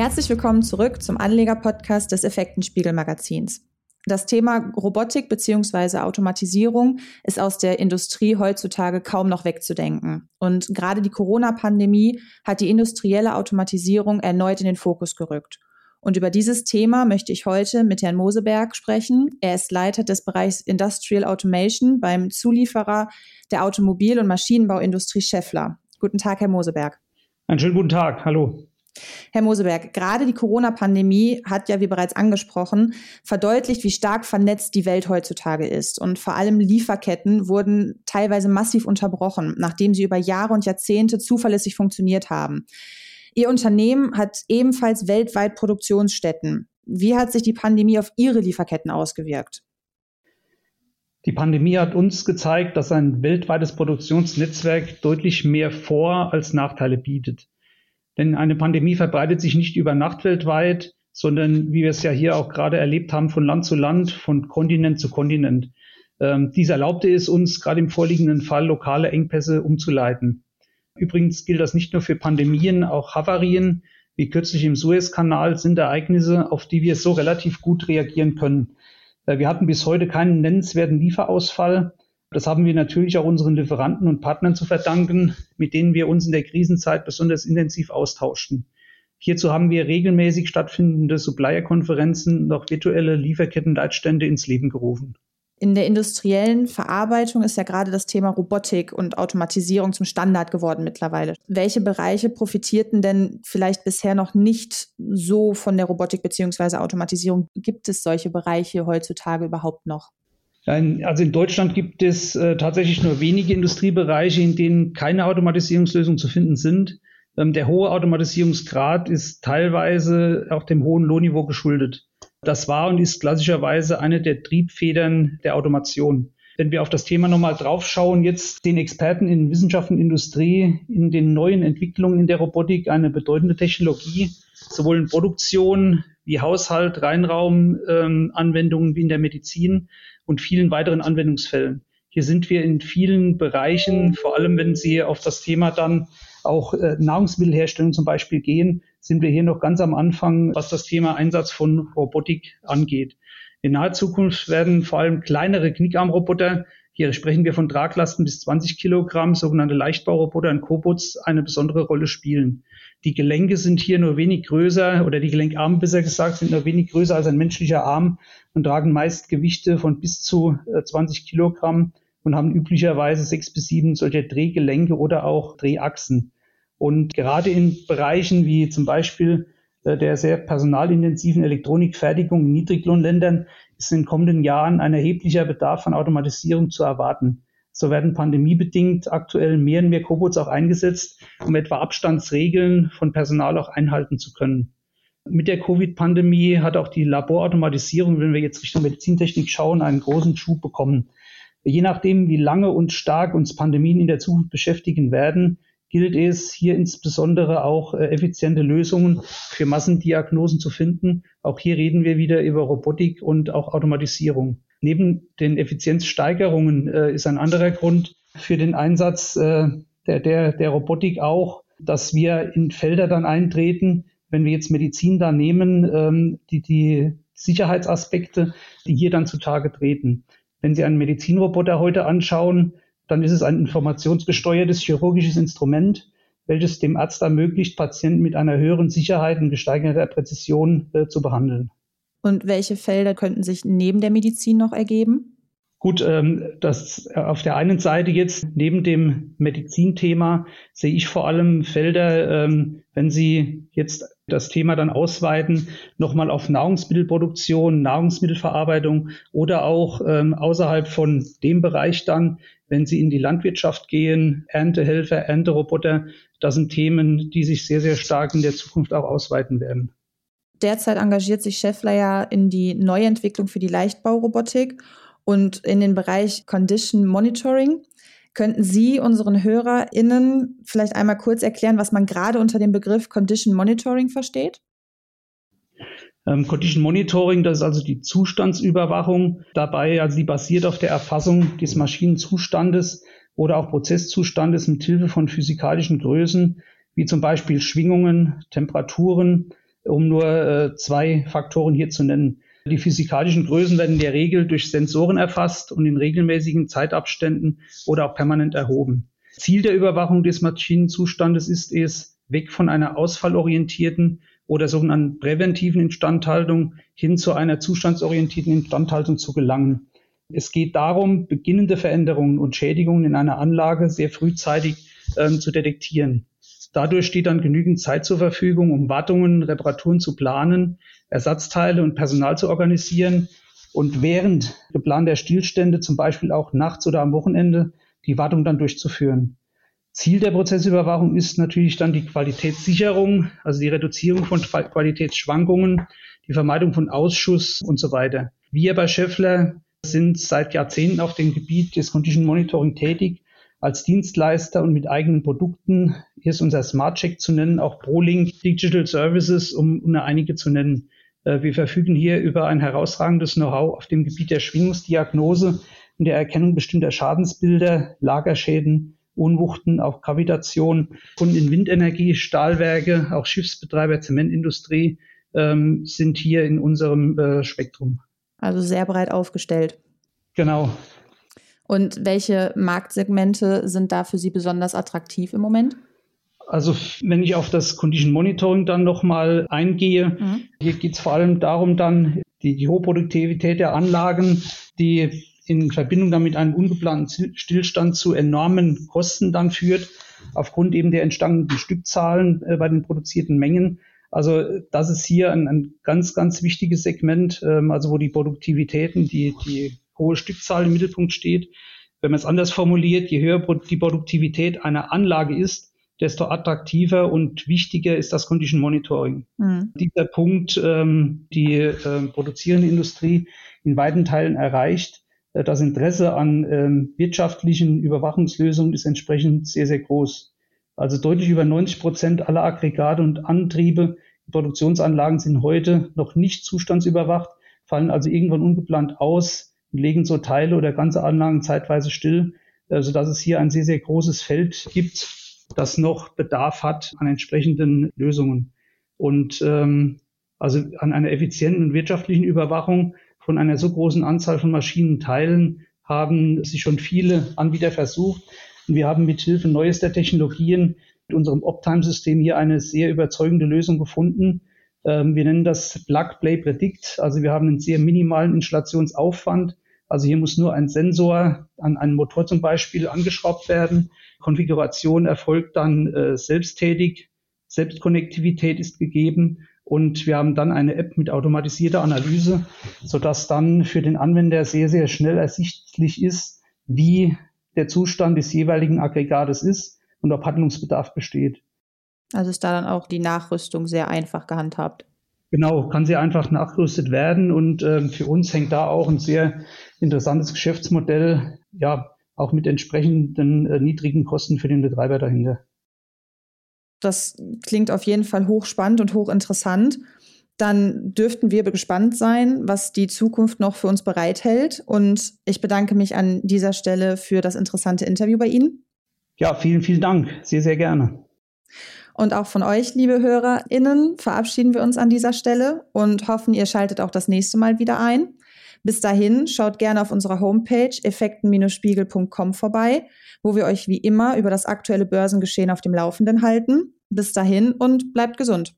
Herzlich willkommen zurück zum Anleger-Podcast des Effektenspiegel-Magazins. Das Thema Robotik bzw. Automatisierung ist aus der Industrie heutzutage kaum noch wegzudenken. Und gerade die Corona-Pandemie hat die industrielle Automatisierung erneut in den Fokus gerückt. Und über dieses Thema möchte ich heute mit Herrn Moseberg sprechen. Er ist Leiter des Bereichs Industrial Automation beim Zulieferer der Automobil- und Maschinenbauindustrie Scheffler. Guten Tag, Herr Moseberg. Einen schönen guten Tag. Hallo. Herr Moseberg, gerade die Corona-Pandemie hat ja, wie bereits angesprochen, verdeutlicht, wie stark vernetzt die Welt heutzutage ist. Und vor allem Lieferketten wurden teilweise massiv unterbrochen, nachdem sie über Jahre und Jahrzehnte zuverlässig funktioniert haben. Ihr Unternehmen hat ebenfalls weltweit Produktionsstätten. Wie hat sich die Pandemie auf Ihre Lieferketten ausgewirkt? Die Pandemie hat uns gezeigt, dass ein weltweites Produktionsnetzwerk deutlich mehr Vor- als Nachteile bietet. Denn eine Pandemie verbreitet sich nicht über Nacht weltweit, sondern wie wir es ja hier auch gerade erlebt haben, von Land zu Land, von Kontinent zu Kontinent. Ähm, dies erlaubte es uns gerade im vorliegenden Fall, lokale Engpässe umzuleiten. Übrigens gilt das nicht nur für Pandemien, auch Havarien, wie kürzlich im Suezkanal, sind Ereignisse, auf die wir so relativ gut reagieren können. Äh, wir hatten bis heute keinen nennenswerten Lieferausfall. Das haben wir natürlich auch unseren Lieferanten und Partnern zu verdanken, mit denen wir uns in der Krisenzeit besonders intensiv austauschten. Hierzu haben wir regelmäßig stattfindende Supplier-Konferenzen auch virtuelle Lieferkettenleitstände ins Leben gerufen. In der industriellen Verarbeitung ist ja gerade das Thema Robotik und Automatisierung zum Standard geworden mittlerweile. Welche Bereiche profitierten denn vielleicht bisher noch nicht so von der Robotik bzw. Automatisierung? Gibt es solche Bereiche heutzutage überhaupt noch? Also in Deutschland gibt es äh, tatsächlich nur wenige Industriebereiche, in denen keine Automatisierungslösungen zu finden sind. Ähm, der hohe Automatisierungsgrad ist teilweise auch dem hohen Lohnniveau geschuldet. Das war und ist klassischerweise eine der Triebfedern der Automation. Wenn wir auf das Thema nochmal draufschauen, jetzt den Experten in Wissenschaft und Industrie in den neuen Entwicklungen in der Robotik eine bedeutende Technologie, sowohl in Produktion wie Haushalt, Reinraumanwendungen ähm, wie in der Medizin und vielen weiteren Anwendungsfällen. Hier sind wir in vielen Bereichen, vor allem wenn Sie auf das Thema dann auch äh, Nahrungsmittelherstellung zum Beispiel gehen, sind wir hier noch ganz am Anfang, was das Thema Einsatz von Robotik angeht. In naher Zukunft werden vor allem kleinere Knickarmroboter, hier sprechen wir von Traglasten bis 20 Kilogramm, sogenannte Leichtbauroboter und Cobots, eine besondere Rolle spielen. Die Gelenke sind hier nur wenig größer oder die Gelenkarme besser gesagt sind nur wenig größer als ein menschlicher Arm und tragen meist Gewichte von bis zu 20 äh, Kilogramm und haben üblicherweise sechs bis sieben solcher Drehgelenke oder auch Drehachsen. Und gerade in Bereichen wie zum Beispiel der sehr personalintensiven Elektronikfertigung in Niedriglohnländern ist in den kommenden Jahren ein erheblicher Bedarf an Automatisierung zu erwarten. So werden pandemiebedingt aktuell mehr und mehr Cobots auch eingesetzt, um etwa Abstandsregeln von Personal auch einhalten zu können. Mit der Covid-Pandemie hat auch die Laborautomatisierung, wenn wir jetzt Richtung Medizintechnik schauen, einen großen Schub bekommen. Je nachdem, wie lange und stark uns Pandemien in der Zukunft beschäftigen werden, gilt es hier insbesondere auch äh, effiziente Lösungen für Massendiagnosen zu finden. Auch hier reden wir wieder über Robotik und auch Automatisierung. Neben den Effizienzsteigerungen äh, ist ein anderer Grund für den Einsatz äh, der, der, der Robotik auch, dass wir in Felder dann eintreten, wenn wir jetzt Medizin da nehmen, ähm, die, die Sicherheitsaspekte, die hier dann zutage treten. Wenn Sie einen Medizinroboter heute anschauen, dann ist es ein informationsgesteuertes chirurgisches Instrument, welches dem Arzt ermöglicht, Patienten mit einer höheren Sicherheit und gesteigerter Präzision äh, zu behandeln. Und welche Felder könnten sich neben der Medizin noch ergeben? Gut, ähm, das äh, auf der einen Seite jetzt neben dem Medizinthema sehe ich vor allem Felder, ähm, wenn Sie jetzt das Thema dann ausweiten, nochmal auf Nahrungsmittelproduktion, Nahrungsmittelverarbeitung oder auch ähm, außerhalb von dem Bereich dann, wenn Sie in die Landwirtschaft gehen, Erntehelfer, Ernteroboter, das sind Themen, die sich sehr, sehr stark in der Zukunft auch ausweiten werden. Derzeit engagiert sich Scheffler ja in die Neuentwicklung für die Leichtbaurobotik und in den Bereich Condition Monitoring. Könnten Sie unseren HörerInnen vielleicht einmal kurz erklären, was man gerade unter dem Begriff Condition Monitoring versteht? Ähm, Condition Monitoring, das ist also die Zustandsüberwachung dabei, also die basiert auf der Erfassung des Maschinenzustandes oder auch Prozesszustandes mit Hilfe von physikalischen Größen, wie zum Beispiel Schwingungen, Temperaturen, um nur äh, zwei Faktoren hier zu nennen. Die physikalischen Größen werden in der Regel durch Sensoren erfasst und in regelmäßigen Zeitabständen oder auch permanent erhoben. Ziel der Überwachung des Maschinenzustandes ist es, weg von einer ausfallorientierten oder sogenannten präventiven Instandhaltung hin zu einer zustandsorientierten Instandhaltung zu gelangen. Es geht darum, beginnende Veränderungen und Schädigungen in einer Anlage sehr frühzeitig ähm, zu detektieren. Dadurch steht dann genügend Zeit zur Verfügung, um Wartungen, Reparaturen zu planen, Ersatzteile und Personal zu organisieren und während geplanter Stillstände, zum Beispiel auch nachts oder am Wochenende, die Wartung dann durchzuführen. Ziel der Prozessüberwachung ist natürlich dann die Qualitätssicherung, also die Reduzierung von Qualitätsschwankungen, die Vermeidung von Ausschuss und so weiter. Wir bei Scheffler sind seit Jahrzehnten auf dem Gebiet des Condition Monitoring tätig als Dienstleister und mit eigenen Produkten. Hier ist unser Smart Check zu nennen, auch ProLink Digital Services, um nur einige zu nennen. Äh, wir verfügen hier über ein herausragendes Know-how auf dem Gebiet der Schwingungsdiagnose und der Erkennung bestimmter Schadensbilder, Lagerschäden, Unwuchten, auch Gravitation. Kunden in Windenergie, Stahlwerke, auch Schiffsbetreiber, Zementindustrie ähm, sind hier in unserem äh, Spektrum. Also sehr breit aufgestellt. Genau. Und welche Marktsegmente sind da für Sie besonders attraktiv im Moment? Also wenn ich auf das Condition Monitoring dann nochmal eingehe, mhm. hier geht es vor allem darum dann, die, die hohe Produktivität der Anlagen, die in Verbindung damit einen ungeplanten Stillstand zu enormen Kosten dann führt, aufgrund eben der entstandenen Stückzahlen äh, bei den produzierten Mengen. Also das ist hier ein, ein ganz, ganz wichtiges Segment, ähm, also wo die Produktivitäten, die, die hohe Stückzahl im Mittelpunkt steht. Wenn man es anders formuliert, je höher die Produktivität einer Anlage ist, desto attraktiver und wichtiger ist das Condition Monitoring. Mhm. Dieser Punkt, ähm, die äh, produzierende Industrie in weiten Teilen erreicht. Äh, das Interesse an ähm, wirtschaftlichen Überwachungslösungen ist entsprechend sehr, sehr groß. Also deutlich über 90 Prozent aller Aggregate und Antriebe, Produktionsanlagen sind heute noch nicht zustandsüberwacht, fallen also irgendwann ungeplant aus legen so Teile oder ganze Anlagen zeitweise still, äh, sodass es hier ein sehr, sehr großes Feld gibt, das noch Bedarf hat an entsprechenden Lösungen. Und ähm, also an einer effizienten und wirtschaftlichen Überwachung von einer so großen Anzahl von Maschinenteilen haben sich schon viele Anbieter versucht. Und wir haben mit Hilfe neuester Technologien mit unserem Optime-System hier eine sehr überzeugende Lösung gefunden, ähm, wir nennen das Plug Play Predict. Also wir haben einen sehr minimalen Installationsaufwand. Also hier muss nur ein Sensor an einen Motor zum Beispiel angeschraubt werden. Konfiguration erfolgt dann äh, selbsttätig. Selbstkonnektivität ist gegeben. Und wir haben dann eine App mit automatisierter Analyse, sodass dann für den Anwender sehr, sehr schnell ersichtlich ist, wie der Zustand des jeweiligen Aggregates ist und ob Handlungsbedarf besteht. Also ist da dann auch die Nachrüstung sehr einfach gehandhabt. Genau, kann sehr einfach nachgerüstet werden und äh, für uns hängt da auch ein sehr interessantes Geschäftsmodell, ja, auch mit entsprechenden äh, niedrigen Kosten für den Betreiber dahinter. Das klingt auf jeden Fall hochspannend und hochinteressant. Dann dürften wir gespannt sein, was die Zukunft noch für uns bereithält. Und ich bedanke mich an dieser Stelle für das interessante Interview bei Ihnen. Ja, vielen, vielen Dank. Sehr, sehr gerne. Und auch von euch, liebe HörerInnen, verabschieden wir uns an dieser Stelle und hoffen, ihr schaltet auch das nächste Mal wieder ein. Bis dahin schaut gerne auf unserer Homepage effekten-spiegel.com vorbei, wo wir euch wie immer über das aktuelle Börsengeschehen auf dem Laufenden halten. Bis dahin und bleibt gesund.